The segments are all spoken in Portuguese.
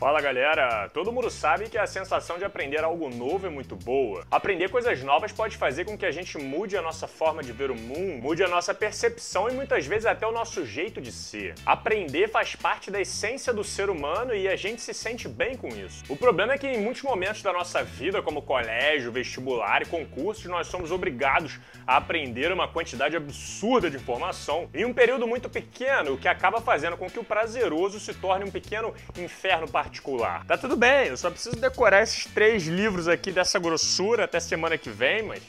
Fala galera! Todo mundo sabe que a sensação de aprender algo novo é muito boa. Aprender coisas novas pode fazer com que a gente mude a nossa forma de ver o mundo, mude a nossa percepção e muitas vezes até o nosso jeito de ser. Aprender faz parte da essência do ser humano e a gente se sente bem com isso. O problema é que em muitos momentos da nossa vida, como colégio, vestibular e concursos, nós somos obrigados a aprender uma quantidade absurda de informação em um período muito pequeno, o que acaba fazendo com que o prazeroso se torne um pequeno inferno particular. Tá tudo bem, eu só preciso decorar esses três livros aqui dessa grossura até semana que vem, mas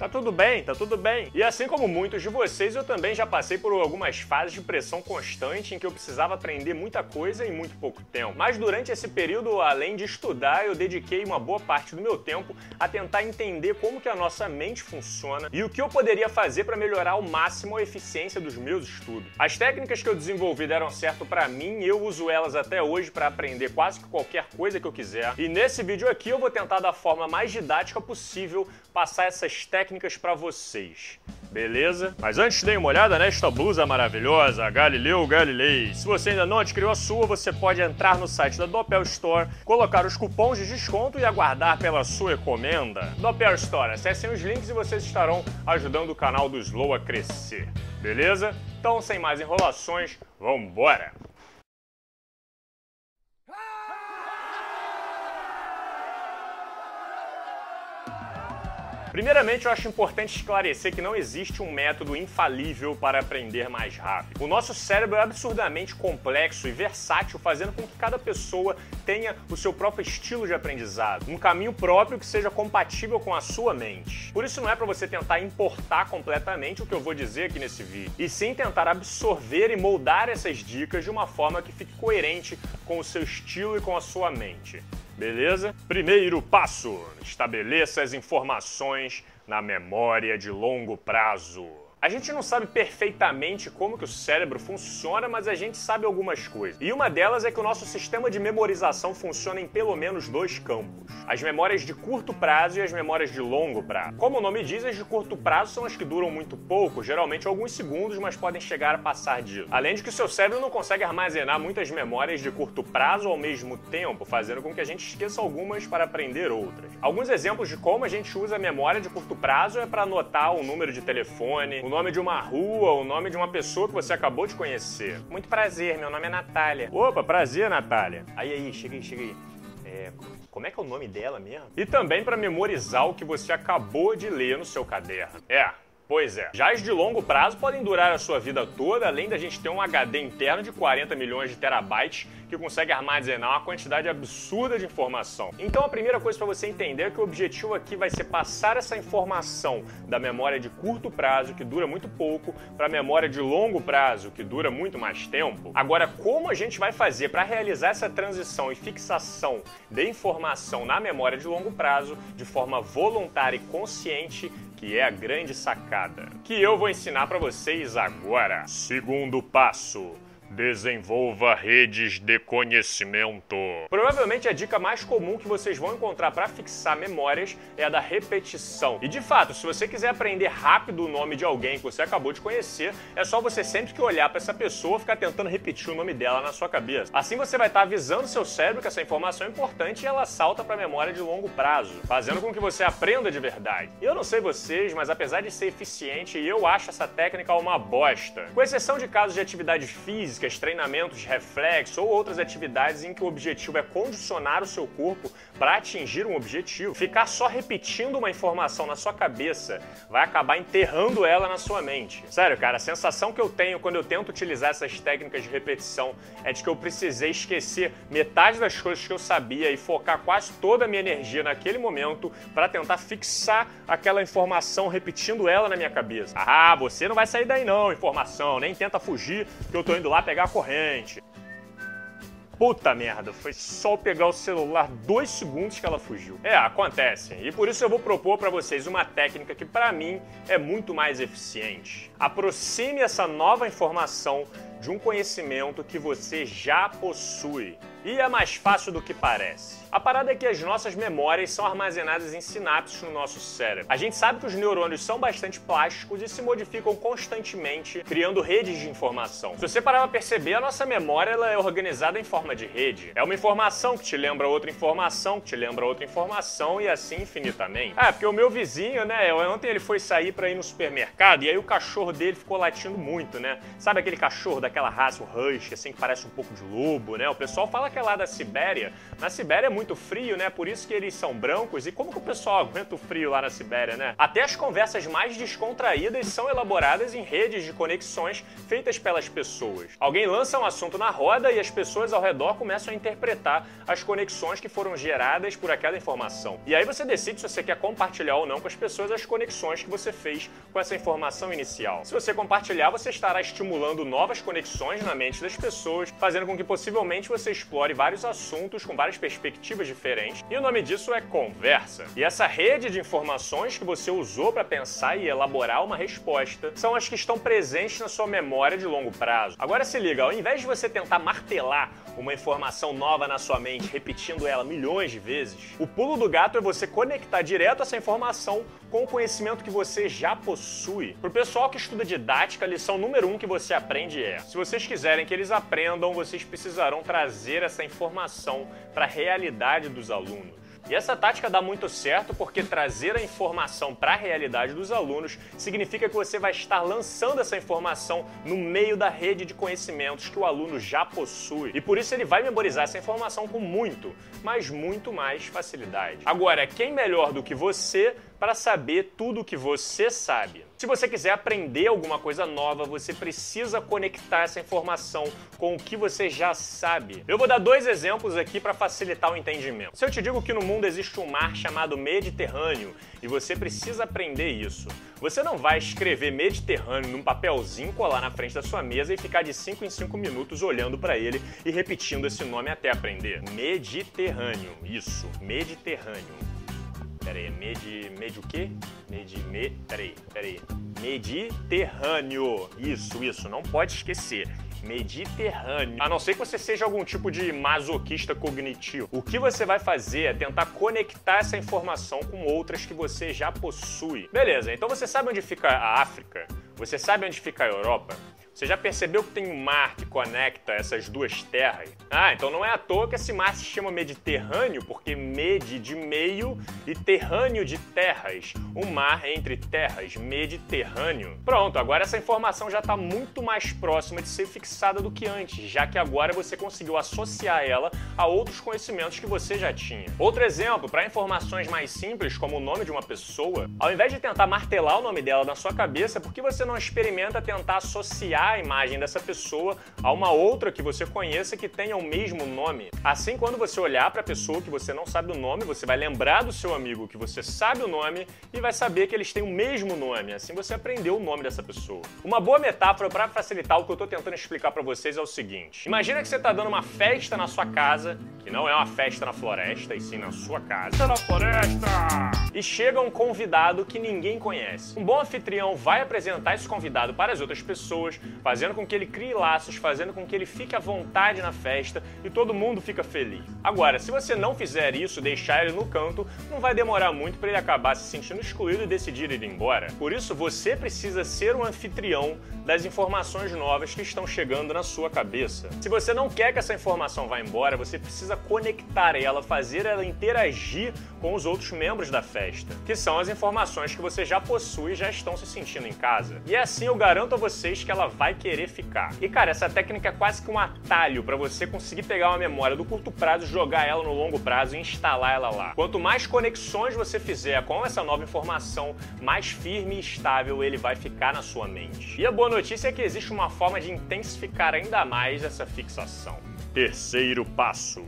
Tá tudo bem, tá tudo bem. E assim como muitos de vocês, eu também já passei por algumas fases de pressão constante em que eu precisava aprender muita coisa em muito pouco tempo. Mas durante esse período, além de estudar, eu dediquei uma boa parte do meu tempo a tentar entender como que a nossa mente funciona e o que eu poderia fazer para melhorar ao máximo a eficiência dos meus estudos. As técnicas que eu desenvolvi deram certo para mim e eu uso elas até hoje para aprender quase que qualquer coisa que eu quiser. E nesse vídeo aqui eu vou tentar da forma mais didática possível passar essas técnicas para vocês. Beleza? Mas antes dê uma olhada nesta blusa maravilhosa, Galileu Galilei. Se você ainda não adquiriu a sua, você pode entrar no site da Doppel Store, colocar os cupons de desconto e aguardar pela sua encomenda. Doppel Store, acessem os links e vocês estarão ajudando o canal do Slow a crescer. Beleza? Então, sem mais enrolações, vambora! Primeiramente, eu acho importante esclarecer que não existe um método infalível para aprender mais rápido. O nosso cérebro é absurdamente complexo e versátil, fazendo com que cada pessoa tenha o seu próprio estilo de aprendizado, um caminho próprio que seja compatível com a sua mente. Por isso não é para você tentar importar completamente o que eu vou dizer aqui nesse vídeo, e sim tentar absorver e moldar essas dicas de uma forma que fique coerente com o seu estilo e com a sua mente. Beleza? Primeiro passo: estabeleça as informações na memória de longo prazo. A gente não sabe perfeitamente como que o cérebro funciona, mas a gente sabe algumas coisas. E uma delas é que o nosso sistema de memorização funciona em pelo menos dois campos: as memórias de curto prazo e as memórias de longo prazo. Como o nome diz, as de curto prazo são as que duram muito pouco, geralmente alguns segundos, mas podem chegar a passar disso. Além de que o seu cérebro não consegue armazenar muitas memórias de curto prazo ao mesmo tempo, fazendo com que a gente esqueça algumas para aprender outras. Alguns exemplos de como a gente usa a memória de curto prazo é para anotar o número de telefone, nome de uma rua, o nome de uma pessoa que você acabou de conhecer. Muito prazer, meu nome é Natália. Opa, prazer, Natália. Aí, aí, chega aí, chega aí. É, como é que é o nome dela mesmo? E também para memorizar o que você acabou de ler no seu caderno. É, Pois é. Já as de longo prazo podem durar a sua vida toda, além da gente ter um HD interno de 40 milhões de terabytes que consegue armazenar uma quantidade absurda de informação. Então a primeira coisa para você entender é que o objetivo aqui vai ser passar essa informação da memória de curto prazo, que dura muito pouco, para a memória de longo prazo, que dura muito mais tempo. Agora, como a gente vai fazer para realizar essa transição e fixação de informação na memória de longo prazo de forma voluntária e consciente que é a grande sacada, que eu vou ensinar para vocês agora. Segundo passo Desenvolva redes de conhecimento. Provavelmente a dica mais comum que vocês vão encontrar para fixar memórias é a da repetição. E de fato, se você quiser aprender rápido o nome de alguém que você acabou de conhecer, é só você sempre que olhar para essa pessoa ficar tentando repetir o nome dela na sua cabeça. Assim você vai estar tá avisando seu cérebro que essa informação é importante e ela salta para a memória de longo prazo, fazendo com que você aprenda de verdade. E eu não sei vocês, mas apesar de ser eficiente, eu acho essa técnica uma bosta. Com exceção de casos de atividade física físicas, treinamentos reflexo ou outras atividades em que o objetivo é condicionar o seu corpo para atingir um objetivo, ficar só repetindo uma informação na sua cabeça vai acabar enterrando ela na sua mente. Sério, cara, a sensação que eu tenho quando eu tento utilizar essas técnicas de repetição é de que eu precisei esquecer metade das coisas que eu sabia e focar quase toda a minha energia naquele momento para tentar fixar aquela informação repetindo ela na minha cabeça. Ah, você não vai sair daí não, informação, nem tenta fugir que eu tô indo lá pegar a corrente. Puta merda, foi só pegar o celular dois segundos que ela fugiu. É, acontece. E por isso eu vou propor para vocês uma técnica que para mim é muito mais eficiente. Aproxime essa nova informação de um conhecimento que você já possui. E é mais fácil do que parece. A parada é que as nossas memórias são armazenadas em sinapses no nosso cérebro. A gente sabe que os neurônios são bastante plásticos e se modificam constantemente, criando redes de informação. Se você parar para perceber, a nossa memória ela é organizada em forma de rede. É uma informação que te lembra outra informação, que te lembra outra informação e assim infinitamente. Ah, porque o meu vizinho, né, ontem ele foi sair para ir no supermercado e aí o cachorro dele ficou latindo muito, né? Sabe aquele cachorro daquela raça, o Husky, assim, que parece um pouco de lobo, né? O pessoal fala que é lá da Sibéria. Na Sibéria é muito frio, né? Por isso que eles são brancos. E como que o pessoal aguenta o frio lá na Sibéria, né? Até as conversas mais descontraídas são elaboradas em redes de conexões feitas pelas pessoas. Alguém lança um assunto na roda e as pessoas ao redor começam a interpretar as conexões que foram geradas por aquela informação. E aí você decide se você quer compartilhar ou não com as pessoas as conexões que você fez com essa informação inicial. Se você compartilhar, você estará estimulando novas conexões na mente das pessoas, fazendo com que possivelmente você explore vários assuntos com várias perspectivas diferentes. E o nome disso é conversa. E essa rede de informações que você usou para pensar e elaborar uma resposta são as que estão presentes na sua memória de longo prazo. Agora se liga, ao invés de você tentar martelar uma informação nova na sua mente, repetindo ela milhões de vezes, o pulo do gato é você conectar direto essa informação com o conhecimento que você já possui. Para o pessoal que estuda didática, a lição número um que você aprende é: se vocês quiserem que eles aprendam, vocês precisarão trazer essa informação para a realidade dos alunos. E essa tática dá muito certo porque trazer a informação para a realidade dos alunos significa que você vai estar lançando essa informação no meio da rede de conhecimentos que o aluno já possui. E por isso ele vai memorizar essa informação com muito, mas muito mais facilidade. Agora, quem melhor do que você para saber tudo o que você sabe. Se você quiser aprender alguma coisa nova, você precisa conectar essa informação com o que você já sabe. Eu vou dar dois exemplos aqui para facilitar o entendimento. Se eu te digo que no mundo existe um mar chamado Mediterrâneo e você precisa aprender isso, você não vai escrever Mediterrâneo num papelzinho, colar na frente da sua mesa e ficar de 5 em 5 minutos olhando para ele e repetindo esse nome até aprender. Mediterrâneo, isso, Mediterrâneo. Pera aí, medi, medi o quê? Medi, me, pera aí, pera aí. Mediterrâneo. Isso, isso, não pode esquecer. Mediterrâneo. A não ser que você seja algum tipo de masoquista cognitivo. O que você vai fazer é tentar conectar essa informação com outras que você já possui. Beleza, então você sabe onde fica a África? Você sabe onde fica a Europa? Você já percebeu que tem um mar que conecta essas duas terras? Ah, então não é à toa que esse mar se chama Mediterrâneo, porque mede de meio e terrâneo de terras. Um mar entre terras, Mediterrâneo. Pronto, agora essa informação já está muito mais próxima de ser fixada do que antes, já que agora você conseguiu associar ela a outros conhecimentos que você já tinha. Outro exemplo, para informações mais simples, como o nome de uma pessoa, ao invés de tentar martelar o nome dela na sua cabeça, por que você não experimenta tentar associar a imagem dessa pessoa a uma outra que você conheça que tenha o mesmo nome. Assim, quando você olhar para a pessoa que você não sabe o nome, você vai lembrar do seu amigo que você sabe o nome e vai saber que eles têm o mesmo nome. Assim você aprendeu o nome dessa pessoa. Uma boa metáfora para facilitar o que eu estou tentando explicar para vocês é o seguinte: imagina que você está dando uma festa na sua casa, que não é uma festa na floresta, e sim na sua casa. Na floresta! E chega um convidado que ninguém conhece. Um bom anfitrião vai apresentar esse convidado para as outras pessoas, fazendo com que ele crie laços, fazendo com que ele fique à vontade na festa e todo mundo fica feliz. Agora, se você não fizer isso, deixar ele no canto, não vai demorar muito para ele acabar se sentindo excluído e decidir ir embora. Por isso, você precisa ser o anfitrião das informações novas que estão chegando na sua cabeça. Se você não quer que essa informação vá embora, você precisa conectar ela, fazer ela interagir com os outros membros da festa, que são as informações que você já possui e já estão se sentindo em casa. E assim eu garanto a vocês que ela vai querer ficar. E cara, essa técnica é quase que um atalho para você conseguir pegar uma memória do curto prazo, jogar ela no longo prazo e instalar ela lá. Quanto mais conexões você fizer com essa nova informação, mais firme e estável ele vai ficar na sua mente. E a boa notícia é que existe uma forma de intensificar ainda mais essa fixação. Terceiro passo: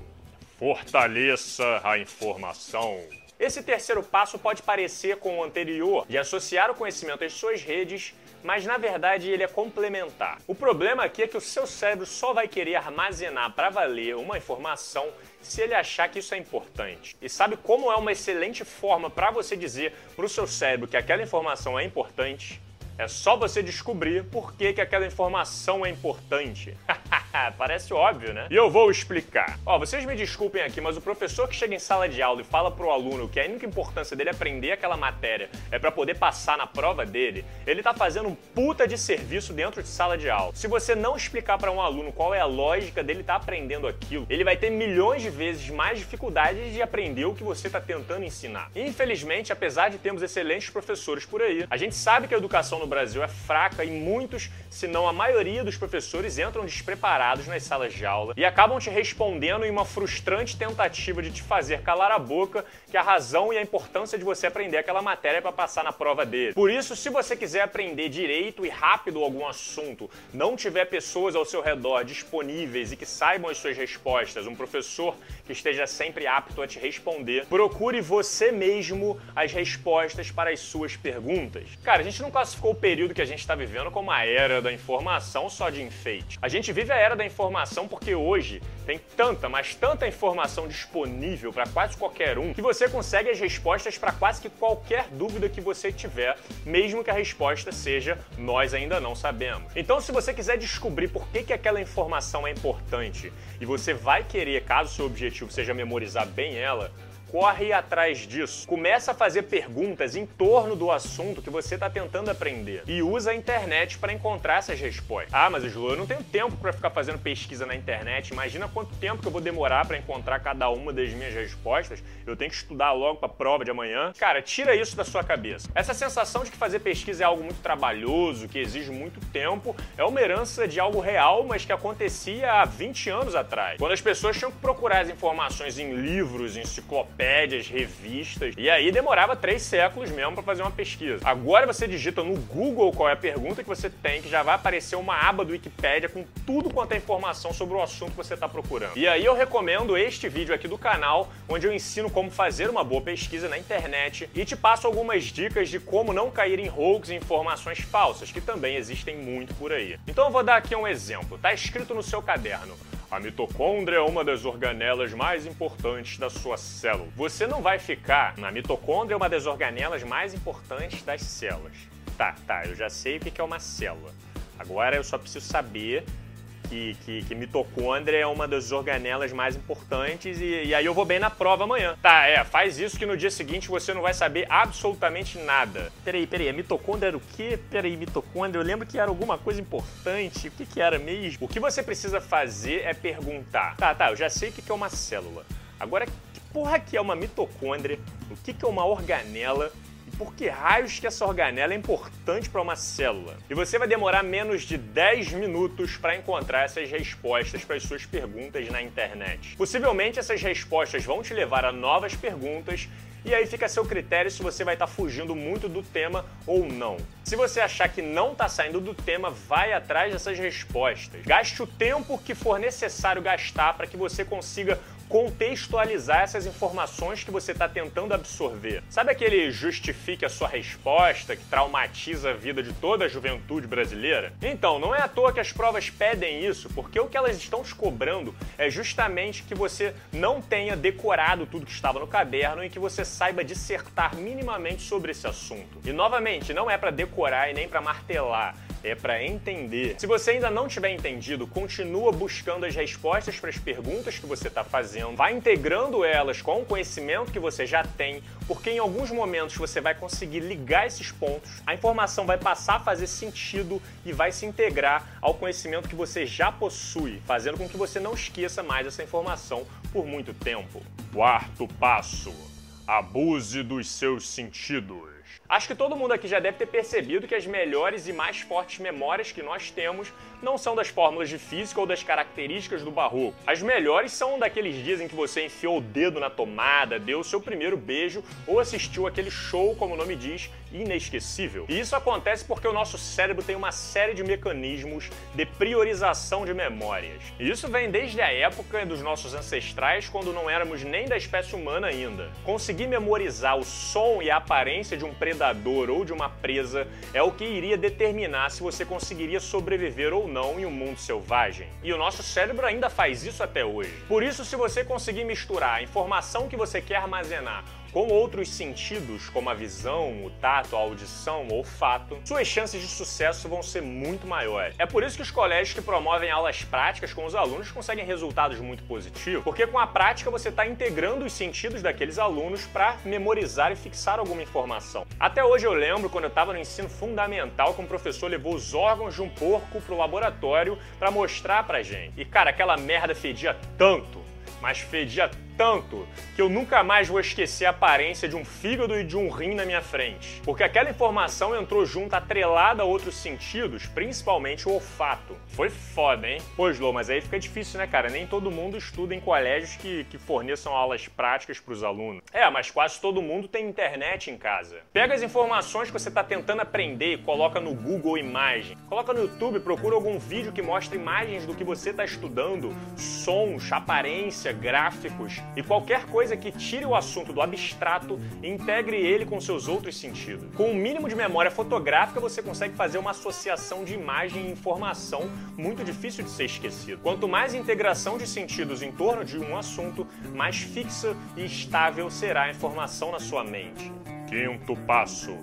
fortaleça a informação. Esse terceiro passo pode parecer com o anterior, de associar o conhecimento às suas redes, mas na verdade ele é complementar. O problema aqui é que o seu cérebro só vai querer armazenar para valer uma informação se ele achar que isso é importante. E sabe como é uma excelente forma para você dizer para o seu cérebro que aquela informação é importante? É só você descobrir por que, que aquela informação é importante. Parece óbvio, né? E eu vou explicar. Ó, vocês me desculpem aqui, mas o professor que chega em sala de aula e fala pro aluno que a única importância dele é aprender aquela matéria é para poder passar na prova dele, ele tá fazendo um puta de serviço dentro de sala de aula. Se você não explicar para um aluno qual é a lógica dele tá aprendendo aquilo, ele vai ter milhões de vezes mais dificuldades de aprender o que você está tentando ensinar. Infelizmente, apesar de termos excelentes professores por aí, a gente sabe que a educação no Brasil é fraca e muitos, se não a maioria dos professores entram despreparados nas salas de aula e acabam te respondendo em uma frustrante tentativa de te fazer calar a boca que a razão e a importância de você aprender aquela matéria para passar na prova dele. Por isso, se você quiser aprender direito e rápido algum assunto, não tiver pessoas ao seu redor disponíveis e que saibam as suas respostas, um professor que esteja sempre apto a te responder, procure você mesmo as respostas para as suas perguntas. Cara, a gente não classificou o período que a gente está vivendo como a era da informação só de enfeite. A gente vive a era da informação porque hoje tem tanta, mas tanta informação disponível para quase qualquer um que você consegue as respostas para quase que qualquer dúvida que você tiver, mesmo que a resposta seja nós ainda não sabemos. Então, se você quiser descobrir por que, que aquela informação é importante e você vai querer, caso seu objetivo seja memorizar bem ela, corre atrás disso. Começa a fazer perguntas em torno do assunto que você está tentando aprender e usa a internet para encontrar essas respostas. Ah, mas Ju, eu não tenho tempo para ficar fazendo pesquisa na internet. Imagina quanto tempo que eu vou demorar para encontrar cada uma das minhas respostas. Eu tenho que estudar logo para a prova de amanhã. Cara, tira isso da sua cabeça. Essa sensação de que fazer pesquisa é algo muito trabalhoso, que exige muito tempo, é uma herança de algo real, mas que acontecia há 20 anos atrás, quando as pessoas tinham que procurar as informações em livros, enciclopédias enciclopédias, revistas, e aí demorava três séculos mesmo para fazer uma pesquisa. Agora você digita no Google qual é a pergunta que você tem, que já vai aparecer uma aba do Wikipedia com tudo quanto é informação sobre o assunto que você está procurando. E aí eu recomendo este vídeo aqui do canal, onde eu ensino como fazer uma boa pesquisa na internet e te passo algumas dicas de como não cair em rogues e informações falsas, que também existem muito por aí. Então eu vou dar aqui um exemplo. Tá escrito no seu caderno. A mitocôndria é uma das organelas mais importantes da sua célula. Você não vai ficar na mitocôndria é uma das organelas mais importantes das células. Tá, tá, eu já sei o que é uma célula. Agora eu só preciso saber que, que, que mitocôndria é uma das organelas mais importantes e, e, aí eu vou bem na prova amanhã. Tá, é, faz isso que no dia seguinte você não vai saber absolutamente nada. Peraí, peraí, a mitocôndria era o quê? Peraí, mitocôndria, eu lembro que era alguma coisa importante. O que, que era mesmo? O que você precisa fazer é perguntar. Tá, tá, eu já sei o que é uma célula. Agora, que porra que é uma mitocôndria? O que é uma organela? Por que raios que essa organela é importante para uma célula. E você vai demorar menos de 10 minutos para encontrar essas respostas para as suas perguntas na internet. Possivelmente essas respostas vão te levar a novas perguntas e aí fica a seu critério se você vai estar tá fugindo muito do tema ou não. Se você achar que não está saindo do tema, vai atrás dessas respostas. Gaste o tempo que for necessário gastar para que você consiga contextualizar essas informações que você está tentando absorver. Sabe aquele justifique a sua resposta que traumatiza a vida de toda a juventude brasileira? Então, não é à toa que as provas pedem isso, porque o que elas estão te cobrando é justamente que você não tenha decorado tudo que estava no caderno e que você saiba dissertar minimamente sobre esse assunto. E novamente, não é para decorar e nem para martelar é para entender. Se você ainda não tiver entendido, continua buscando as respostas para as perguntas que você está fazendo, vai integrando elas com o conhecimento que você já tem, porque em alguns momentos você vai conseguir ligar esses pontos, a informação vai passar a fazer sentido e vai se integrar ao conhecimento que você já possui, fazendo com que você não esqueça mais essa informação por muito tempo. Quarto passo: abuse dos seus sentidos. Acho que todo mundo aqui já deve ter percebido que as melhores e mais fortes memórias que nós temos não são das fórmulas de física ou das características do barroco. As melhores são daqueles dias em que você enfiou o dedo na tomada, deu o seu primeiro beijo ou assistiu aquele show, como o nome diz, inesquecível. E isso acontece porque o nosso cérebro tem uma série de mecanismos de priorização de memórias. E isso vem desde a época dos nossos ancestrais, quando não éramos nem da espécie humana ainda. Conseguir memorizar o som e a aparência de um predador ou de uma presa é o que iria determinar se você conseguiria sobreviver ou não em um mundo selvagem. E o nosso cérebro ainda faz isso até hoje. Por isso, se você conseguir misturar a informação que você quer armazenar com outros sentidos, como a visão, o tato, a audição, o olfato, suas chances de sucesso vão ser muito maiores. É por isso que os colégios que promovem aulas práticas com os alunos conseguem resultados muito positivos, porque com a prática você está integrando os sentidos daqueles alunos para memorizar e fixar alguma informação. Até hoje eu lembro quando eu estava no ensino fundamental que um professor levou os órgãos de um porco pro laboratório para mostrar pra gente. E cara, aquela merda fedia tanto, mas fedia tanto que eu nunca mais vou esquecer a aparência de um fígado e de um rim na minha frente. Porque aquela informação entrou junto, atrelada a outros sentidos, principalmente o olfato. Foi foda, hein? Pois, Lô, mas aí fica difícil, né, cara? Nem todo mundo estuda em colégios que, que forneçam aulas práticas para os alunos. É, mas quase todo mundo tem internet em casa. Pega as informações que você está tentando aprender e coloca no Google Imagem. Coloca no YouTube, procura algum vídeo que mostre imagens do que você está estudando, sons, aparência, gráficos e qualquer coisa que tire o assunto do abstrato integre ele com seus outros sentidos. Com um mínimo de memória fotográfica, você consegue fazer uma associação de imagem e informação muito difícil de ser esquecido. Quanto mais integração de sentidos em torno de um assunto, mais fixa e estável será a informação na sua mente. Quinto passo: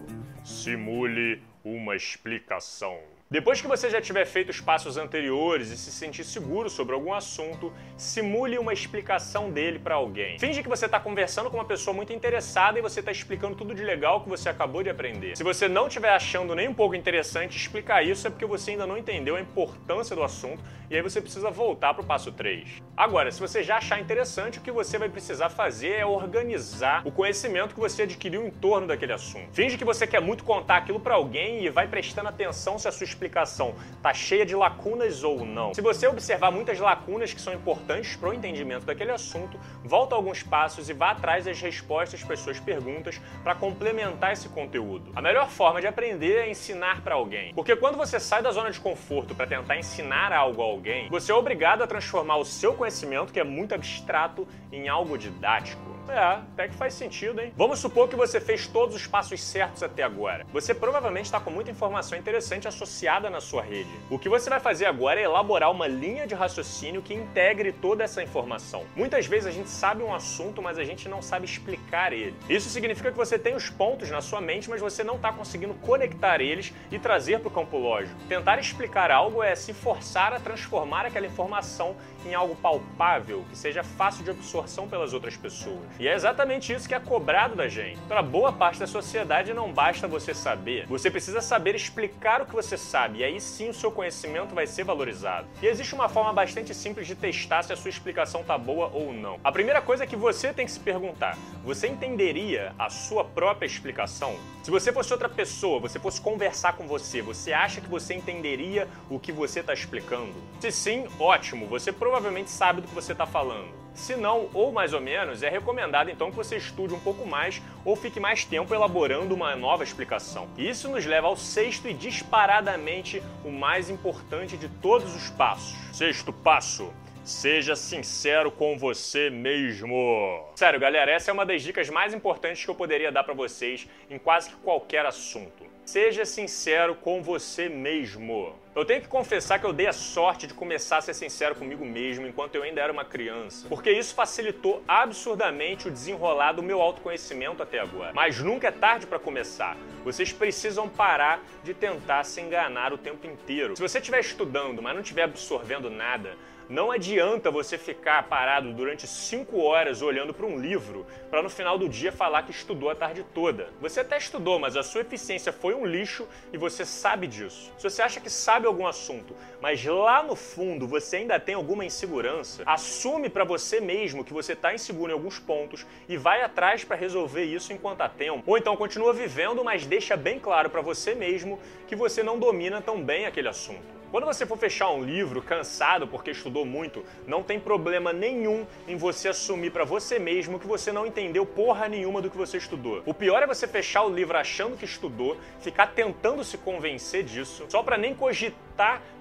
simule uma explicação. Depois que você já tiver feito os passos anteriores e se sentir seguro sobre algum assunto, simule uma explicação dele para alguém. Finge que você está conversando com uma pessoa muito interessada e você está explicando tudo de legal que você acabou de aprender. Se você não estiver achando nem um pouco interessante explicar isso, é porque você ainda não entendeu a importância do assunto e aí você precisa voltar para o passo 3. Agora, se você já achar interessante, o que você vai precisar fazer é organizar o conhecimento que você adquiriu em torno daquele assunto. Finge que você quer muito contar aquilo para alguém e vai prestando atenção se a sua explicação está cheia de lacunas ou não. Se você observar muitas lacunas que são importantes para o entendimento daquele assunto, volta alguns passos e vá atrás das respostas para as suas perguntas para complementar esse conteúdo. A melhor forma de aprender é ensinar para alguém. Porque quando você sai da zona de conforto para tentar ensinar algo a alguém, você é obrigado a transformar o seu conhecimento, que é muito abstrato, em algo didático. É, até que faz sentido, hein? Vamos supor que você fez todos os passos certos até agora. Você provavelmente está com muita informação interessante associada na sua rede. O que você vai fazer agora é elaborar uma linha de raciocínio que integre toda essa informação. Muitas vezes a gente sabe um assunto, mas a gente não sabe explicar ele. Isso significa que você tem os pontos na sua mente, mas você não está conseguindo conectar eles e trazer para o campo lógico. Tentar explicar algo é se forçar a transformar aquela informação em algo palpável, que seja fácil de absorção pelas outras pessoas. E é exatamente isso que é cobrado da gente. Para boa parte da sociedade não basta você saber, você precisa saber explicar o que você sabe, e aí sim o seu conhecimento vai ser valorizado. E existe uma forma bastante simples de testar se a sua explicação tá boa ou não. A primeira coisa é que você tem que se perguntar: você entenderia a sua própria explicação? Se você fosse outra pessoa, você fosse conversar com você, você acha que você entenderia o que você está explicando? Se sim, ótimo, você provavelmente sabe do que você está falando. Se não, ou mais ou menos, é recomendado então que você estude um pouco mais ou fique mais tempo elaborando uma nova explicação. Isso nos leva ao sexto e disparadamente o mais importante de todos os passos. Sexto passo. Seja sincero com você mesmo. Sério, galera, essa é uma das dicas mais importantes que eu poderia dar para vocês em quase que qualquer assunto. Seja sincero com você mesmo. Eu tenho que confessar que eu dei a sorte de começar a ser sincero comigo mesmo enquanto eu ainda era uma criança, porque isso facilitou absurdamente o desenrolar do meu autoconhecimento até agora. Mas nunca é tarde para começar. Vocês precisam parar de tentar se enganar o tempo inteiro. Se você estiver estudando, mas não estiver absorvendo nada, não adianta você ficar parado durante 5 horas olhando para um livro para no final do dia falar que estudou a tarde toda. Você até estudou, mas a sua eficiência foi um lixo e você sabe disso. Se você acha que sabe algum assunto, mas lá no fundo você ainda tem alguma insegurança, assume para você mesmo que você está inseguro em alguns pontos e vai atrás para resolver isso enquanto há tempo. Ou então continua vivendo, mas deixa bem claro para você mesmo que você não domina tão bem aquele assunto. Quando você for fechar um livro cansado porque estudou muito, não tem problema nenhum em você assumir para você mesmo que você não entendeu porra nenhuma do que você estudou. O pior é você fechar o livro achando que estudou, ficar tentando se convencer disso, só para nem cogitar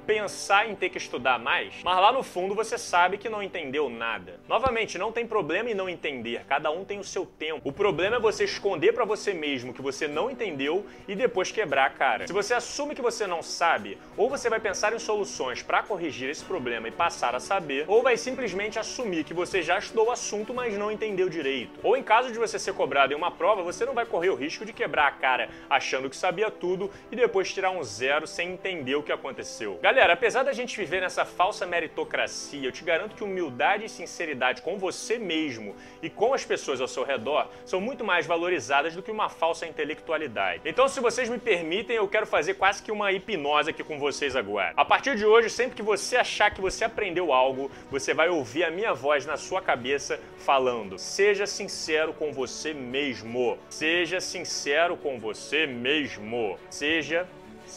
pensar em ter que estudar mais, mas lá no fundo você sabe que não entendeu nada. Novamente, não tem problema em não entender, cada um tem o seu tempo. O problema é você esconder para você mesmo que você não entendeu e depois quebrar a cara. Se você assume que você não sabe, ou você vai pensar em soluções para corrigir esse problema e passar a saber, ou vai simplesmente assumir que você já estudou o assunto, mas não entendeu direito. Ou em caso de você ser cobrado em uma prova, você não vai correr o risco de quebrar a cara achando que sabia tudo e depois tirar um zero sem entender o que aconteceu. Galera, apesar da gente viver nessa falsa meritocracia, eu te garanto que humildade e sinceridade com você mesmo e com as pessoas ao seu redor são muito mais valorizadas do que uma falsa intelectualidade. Então, se vocês me permitem, eu quero fazer quase que uma hipnose aqui com vocês agora. A partir de hoje, sempre que você achar que você aprendeu algo, você vai ouvir a minha voz na sua cabeça falando: seja sincero com você mesmo. Seja sincero com você mesmo. Seja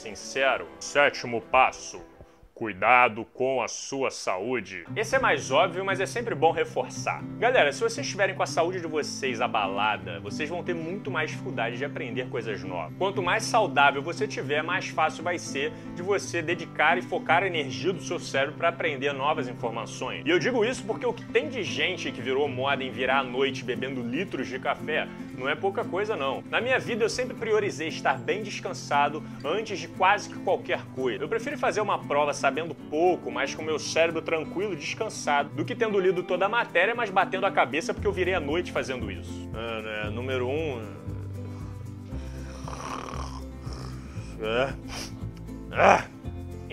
sincero. Sétimo passo Cuidado com a sua saúde. Esse é mais óbvio, mas é sempre bom reforçar. Galera, se vocês estiverem com a saúde de vocês abalada, vocês vão ter muito mais dificuldade de aprender coisas novas. Quanto mais saudável você tiver, mais fácil vai ser de você dedicar e focar a energia do seu cérebro para aprender novas informações. E eu digo isso porque o que tem de gente que virou moda em virar à noite bebendo litros de café não é pouca coisa não. Na minha vida eu sempre priorizei estar bem descansado antes de quase que qualquer coisa. Eu prefiro fazer uma prova sabendo pouco, mas com meu cérebro tranquilo, descansado, do que tendo lido toda a matéria, mas batendo a cabeça porque eu virei a noite fazendo isso. Ah, né? Número um. Ah. Ah.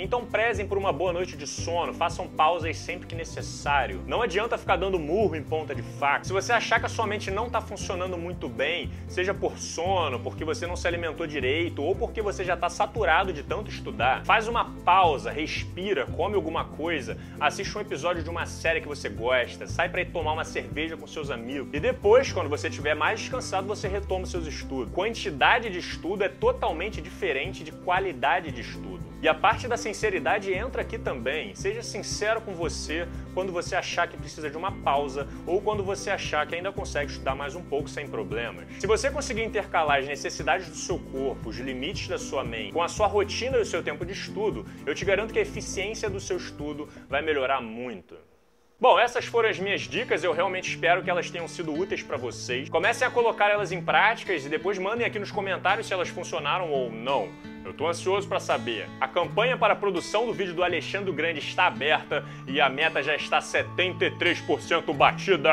Então prezem por uma boa noite de sono, façam pausas sempre que necessário. Não adianta ficar dando murro em ponta de faca. Se você achar que a sua mente não está funcionando muito bem, seja por sono, porque você não se alimentou direito ou porque você já está saturado de tanto estudar, faz uma pausa, respira, come alguma coisa, assiste um episódio de uma série que você gosta, sai para ir tomar uma cerveja com seus amigos e depois, quando você estiver mais descansado, você retoma seus estudos. Quantidade de estudo é totalmente diferente de qualidade de estudo. E a parte da sinceridade entra aqui também. Seja sincero com você quando você achar que precisa de uma pausa ou quando você achar que ainda consegue estudar mais um pouco sem problemas. Se você conseguir intercalar as necessidades do seu corpo, os limites da sua mente, com a sua rotina e o seu tempo de estudo, eu te garanto que a eficiência do seu estudo vai melhorar muito. Bom, essas foram as minhas dicas, eu realmente espero que elas tenham sido úteis para vocês. Comecem a colocar elas em práticas e depois mandem aqui nos comentários se elas funcionaram ou não. Eu tô ansioso para saber. A campanha para a produção do vídeo do Alexandre Grande está aberta e a meta já está 73% batida.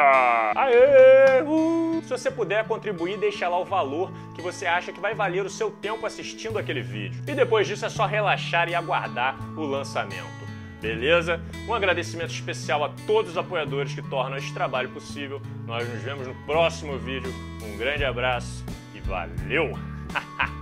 Aê! Uh! Se você puder contribuir, deixa lá o valor que você acha que vai valer o seu tempo assistindo aquele vídeo. E depois disso é só relaxar e aguardar o lançamento. Beleza? Um agradecimento especial a todos os apoiadores que tornam este trabalho possível. Nós nos vemos no próximo vídeo. Um grande abraço e valeu!